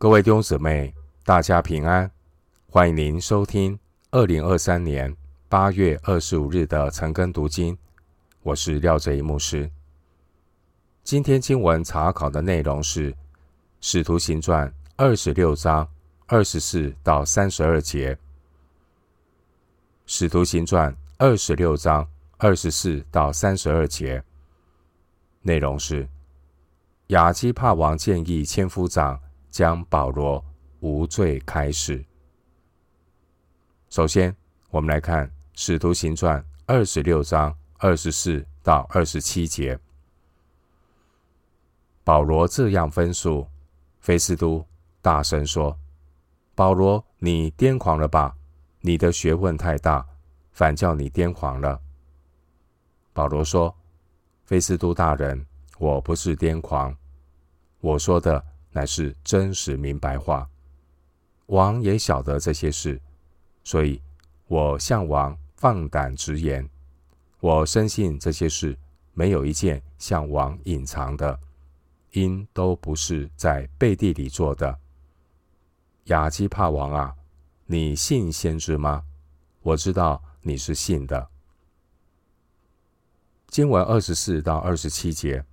各位弟兄姊妹，大家平安！欢迎您收听二零二三年八月二十五日的晨更读经。我是廖哲一牧师。今天经文查考的内容是《使徒行传》二十六章二十四到三十二节，《使徒行传》二十六章二十四到三十二节内容是亚基帕王建议千夫长。将保罗无罪开释。首先，我们来看《使徒行传》二十六章二十四到二十七节。保罗这样分数，菲斯都大声说：“保罗，你癫狂了吧？你的学问太大，反叫你癫狂了。”保罗说：“菲斯都大人，我不是癫狂，我说的。”乃是真实明白话，王也晓得这些事，所以我向王放胆直言。我深信这些事没有一件向王隐藏的，因都不是在背地里做的。亚基帕王啊，你信先知吗？我知道你是信的。经文二十四到二十七节，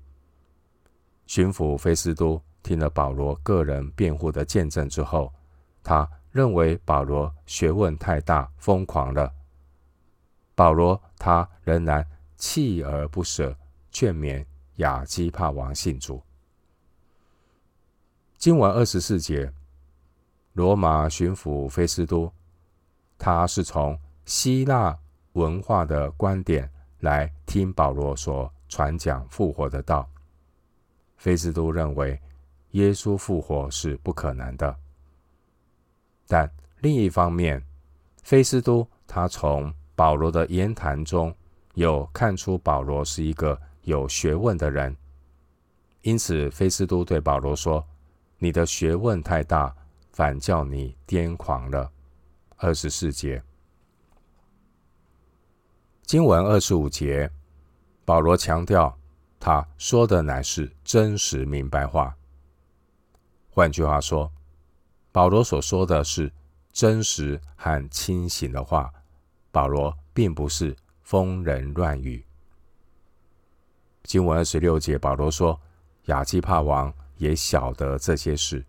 巡抚菲斯都。听了保罗个人辩护的见证之后，他认为保罗学问太大，疯狂了。保罗他仍然锲而不舍，劝勉亚基帕王信主。经文二十四节，罗马巡抚菲斯都，他是从希腊文化的观点来听保罗所传讲复活的道。菲斯都认为。耶稣复活是不可能的，但另一方面，菲斯都他从保罗的言谈中有看出保罗是一个有学问的人，因此菲斯都对保罗说：“你的学问太大，反叫你癫狂了。”二十四节，经文二十五节，保罗强调他说的乃是真实明白话。换句话说，保罗所说的是真实和清醒的话。保罗并不是疯人乱语。经文二十六节，保罗说：“亚基帕王也晓得这些事。”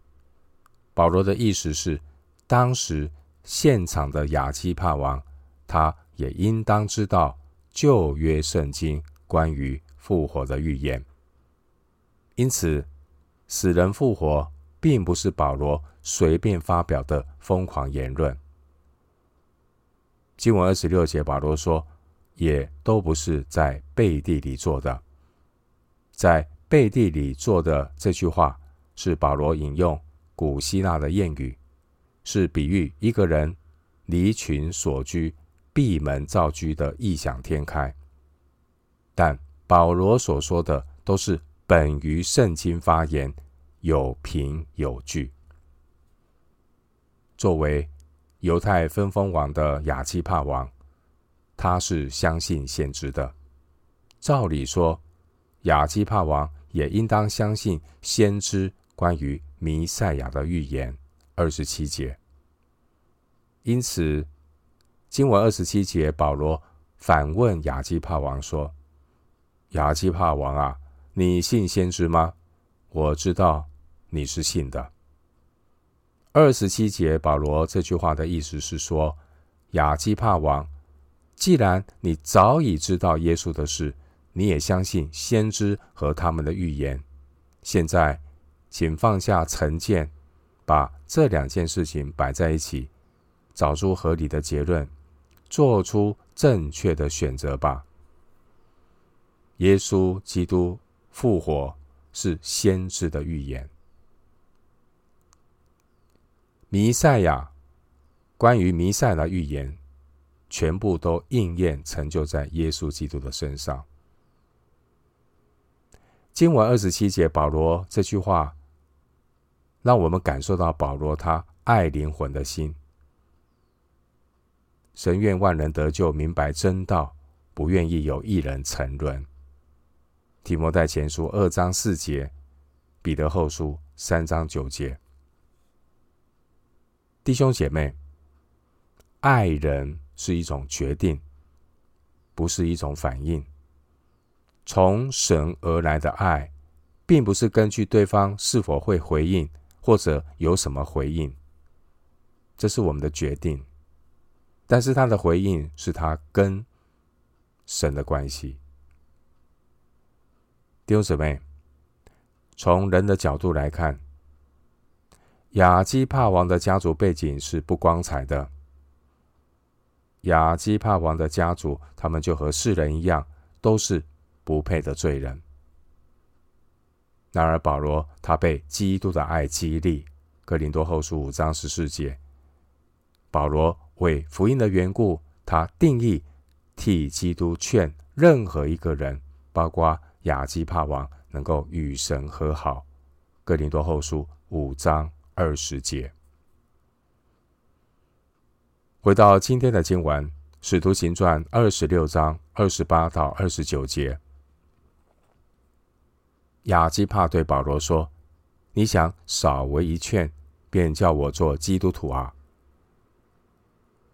保罗的意思是，当时现场的亚基帕王，他也应当知道旧约圣经关于复活的预言。因此，死人复活。并不是保罗随便发表的疯狂言论。经文二十六节，保罗说，也都不是在背地里做的。在背地里做的这句话，是保罗引用古希腊的谚语，是比喻一个人离群索居、闭门造车的异想天开。但保罗所说的都是本于圣经发言。有凭有据。作为犹太分封王的亚基帕王，他是相信先知的。照理说，亚基帕王也应当相信先知关于弥赛亚的预言。二十七节。因此，经文二十七节，保罗反问亚基帕王说：“亚基帕王啊，你信先知吗？”我知道你是信的。二十七节，保罗这句话的意思是说，亚基帕王，既然你早已知道耶稣的事，你也相信先知和他们的预言。现在，请放下成见，把这两件事情摆在一起，找出合理的结论，做出正确的选择吧。耶稣基督复活。是先知的预言，弥赛亚，关于弥赛亚的预言，全部都应验成就在耶稣基督的身上。经文二十七节，保罗这句话，让我们感受到保罗他爱灵魂的心。神愿万人得救，明白真道，不愿意有一人沉沦。提摩太前书二章四节，彼得后书三章九节。弟兄姐妹，爱人是一种决定，不是一种反应。从神而来的爱，并不是根据对方是否会回应，或者有什么回应，这是我们的决定。但是他的回应是他跟神的关系。弟兄姊妹，从人的角度来看，亚基帕王的家族背景是不光彩的。亚基帕王的家族，他们就和世人一样，都是不配的罪人。然而保罗他被基督的爱激励，哥林多后书五章十四节，保罗。为福音的缘故，他定义替基督劝任何一个人，包括亚基帕王，能够与神和好。哥林多后书五章二十节。回到今天的经文，使徒行传二十六章二十八到二十九节，亚基帕对保罗说：“你想少为一劝，便叫我做基督徒啊？”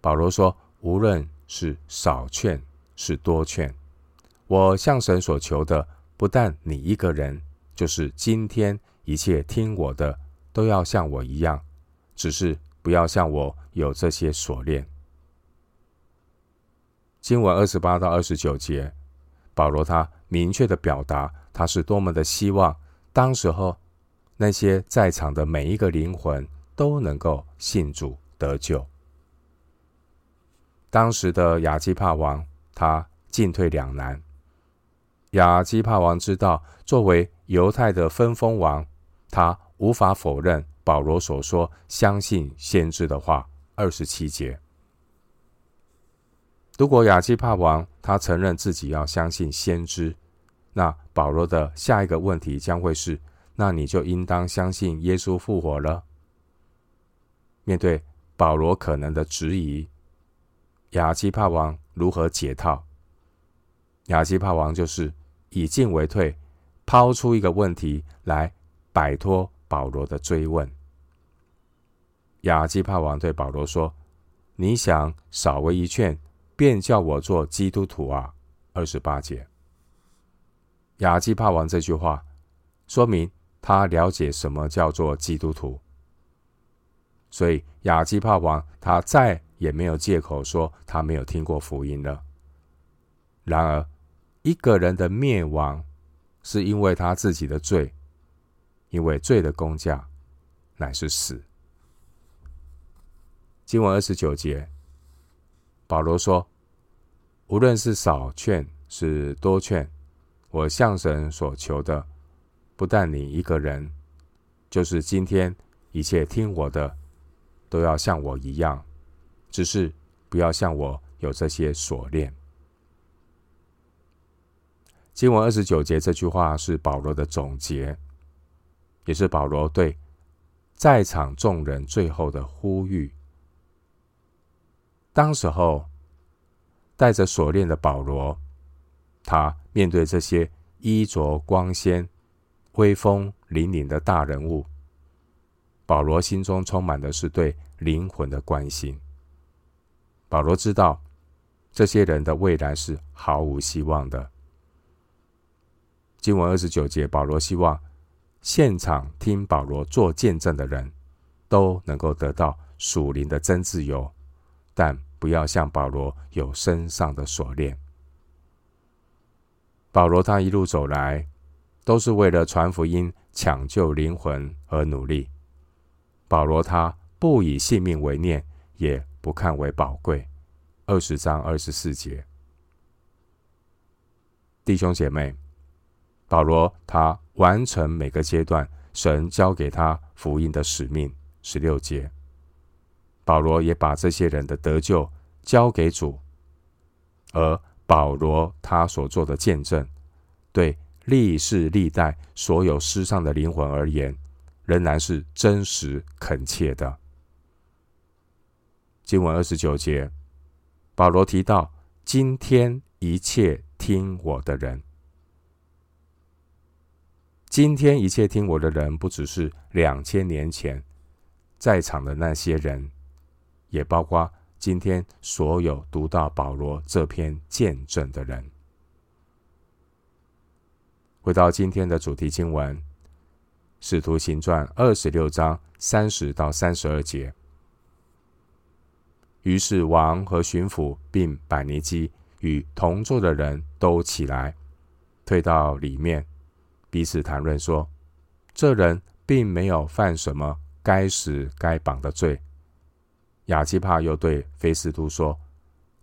保罗说：“无论是少劝是多劝，我向神所求的，不但你一个人，就是今天一切听我的，都要像我一样，只是不要像我有这些锁链。”经文二十八到二十九节，保罗他明确的表达，他是多么的希望，当时候那些在场的每一个灵魂都能够信主得救。当时的亚基帕王，他进退两难。亚基帕王知道，作为犹太的分封王，他无法否认保罗所说相信先知的话。二十七节，如果亚基帕王他承认自己要相信先知，那保罗的下一个问题将会是：那你就应当相信耶稣复活了。面对保罗可能的质疑。亚基帕王如何解套？亚基帕王就是以进为退，抛出一个问题来摆脱保罗的追问。亚基帕王对保罗说：“你想少为一劝，便叫我做基督徒啊？”二十八节。亚基帕王这句话说明他了解什么叫做基督徒，所以亚基帕王他再。也没有借口说他没有听过福音了。然而，一个人的灭亡是因为他自己的罪，因为罪的工价乃是死。经文二十九节，保罗说：“无论是少劝是多劝，我向神所求的，不但你一个人，就是今天一切听我的，都要像我一样。”只是不要像我有这些锁链。经文二十九节这句话是保罗的总结，也是保罗对在场众人最后的呼吁。当时候带着锁链的保罗，他面对这些衣着光鲜、威风凛凛的大人物，保罗心中充满的是对灵魂的关心。保罗知道这些人的未来是毫无希望的。经文二十九节，保罗希望现场听保罗做见证的人都能够得到属灵的真自由，但不要像保罗有身上的锁链。保罗他一路走来，都是为了传福音、抢救灵魂而努力。保罗他不以性命为念，也不看为宝贵。二十章二十四节，弟兄姐妹，保罗他完成每个阶段神交给他福音的使命。十六节，保罗也把这些人的得救交给主，而保罗他所做的见证，对历世历代所有失丧的灵魂而言，仍然是真实恳切的。经文二十九节，保罗提到今天一切听我的人，今天一切听我的人，不只是两千年前在场的那些人也包括今天所有读到保罗这篇见证的人。回到今天的主题经文，《使徒行传》二十六章三十到三十二节。于是王和巡抚并百尼基与同坐的人都起来，退到里面，彼此谈论说：“这人并没有犯什么该死该绑的罪。”亚基帕又对菲斯都说：“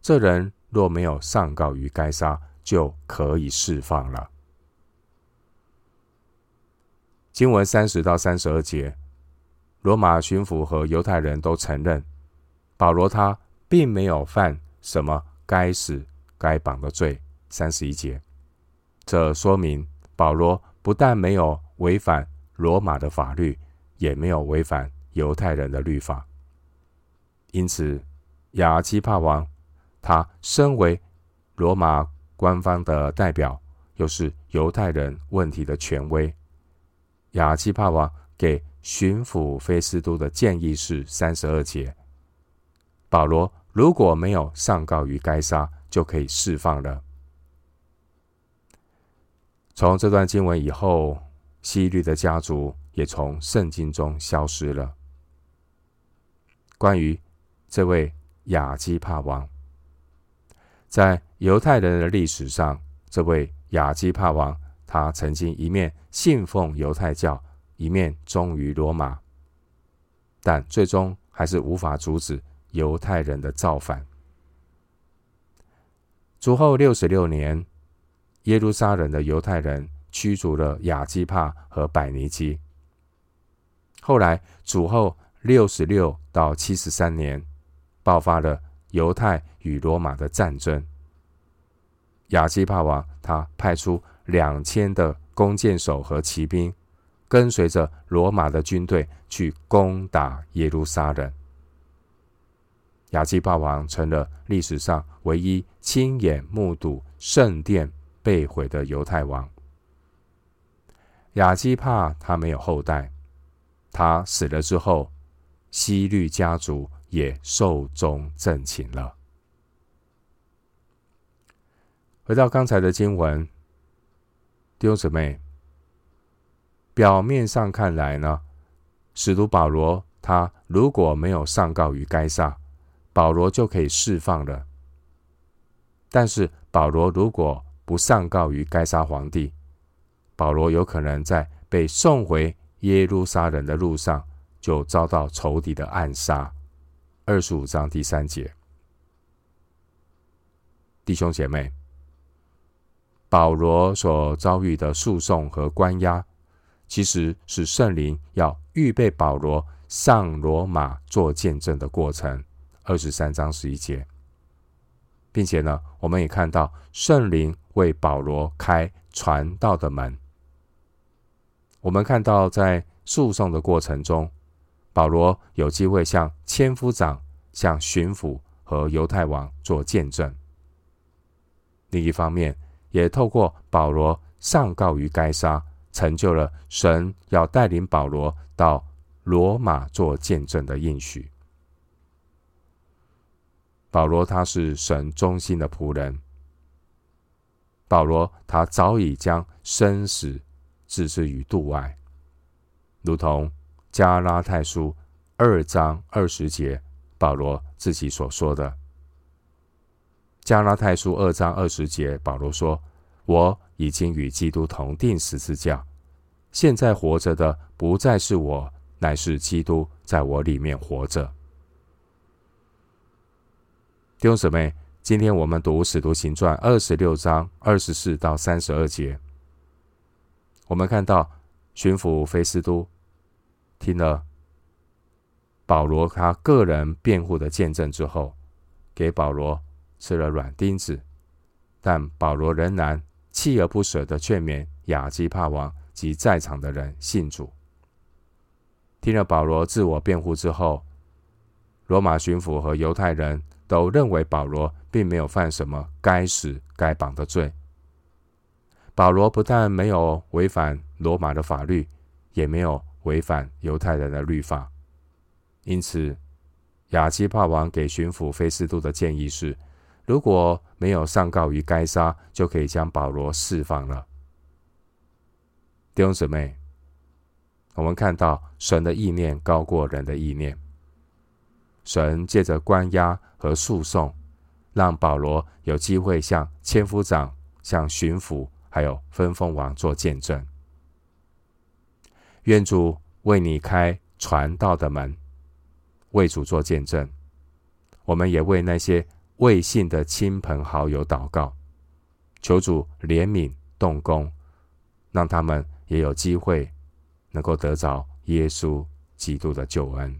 这人若没有上告于该杀，就可以释放了。”经文三十到三十二节，罗马巡抚和犹太人都承认。保罗他并没有犯什么该死该绑的罪。三十一节，这说明保罗不但没有违反罗马的法律，也没有违反犹太人的律法。因此，亚基帕王他身为罗马官方的代表，又是犹太人问题的权威。亚基帕王给巡抚菲斯都的建议是三十二节。保罗如果没有上告于该撒，就可以释放了。从这段经文以后，希律的家族也从圣经中消失了。关于这位亚基帕王，在犹太人的历史上，这位亚基帕王，他曾经一面信奉犹太教，一面忠于罗马，但最终还是无法阻止。犹太人的造反。主后六十六年，耶路撒冷的犹太人驱逐了亚基帕和百尼基。后来，主后六十六到七十三年，爆发了犹太与罗马的战争。亚基帕王他派出两千的弓箭手和骑兵，跟随着罗马的军队去攻打耶路撒冷。亚基帕王成了历史上唯一亲眼目睹圣殿被毁的犹太王。亚基帕他没有后代，他死了之后，希律家族也寿终正寝了。回到刚才的经文，弟兄姊妹，表面上看来呢，使徒保罗他如果没有上告于该撒。保罗就可以释放了，但是保罗如果不上告于该撒皇帝，保罗有可能在被送回耶路撒冷的路上就遭到仇敌的暗杀。二十五章第三节，弟兄姐妹，保罗所遭遇的诉讼和关押，其实是圣灵要预备保罗上罗马做见证的过程。二十三章十一节，并且呢，我们也看到圣灵为保罗开传道的门。我们看到在诉讼的过程中，保罗有机会向千夫长、向巡抚和犹太王做见证。另一方面，也透过保罗上告于该撒，成就了神要带领保罗到罗马做见证的应许。保罗他是神忠心的仆人。保罗他早已将生死置之于度外，如同加拉太书二章二十节保罗自己所说的。加拉太书二章二十节，保罗说：“我已经与基督同钉十字架，现在活着的不再是我，乃是基督在我里面活着。”弟兄姊妹，今天我们读《使徒行传》二十六章二十四到三十二节。我们看到巡抚菲斯都听了保罗他个人辩护的见证之后，给保罗吃了软钉子，但保罗仍然锲而不舍地劝勉亚基帕王及在场的人信主。听了保罗自我辩护之后，罗马巡抚和犹太人。都认为保罗并没有犯什么该死该绑的罪。保罗不但没有违反罗马的法律，也没有违反犹太人的律法。因此，亚基帕王给巡抚菲斯都的建议是：如果没有上告于该撒，就可以将保罗释放了。弟兄姊妹，我们看到神的意念高过人的意念。神借着关押和诉讼，让保罗有机会向千夫长、向巡抚，还有分封王做见证。愿主为你开传道的门。为主做见证，我们也为那些未信的亲朋好友祷告，求主怜悯动工，让他们也有机会能够得着耶稣基督的救恩。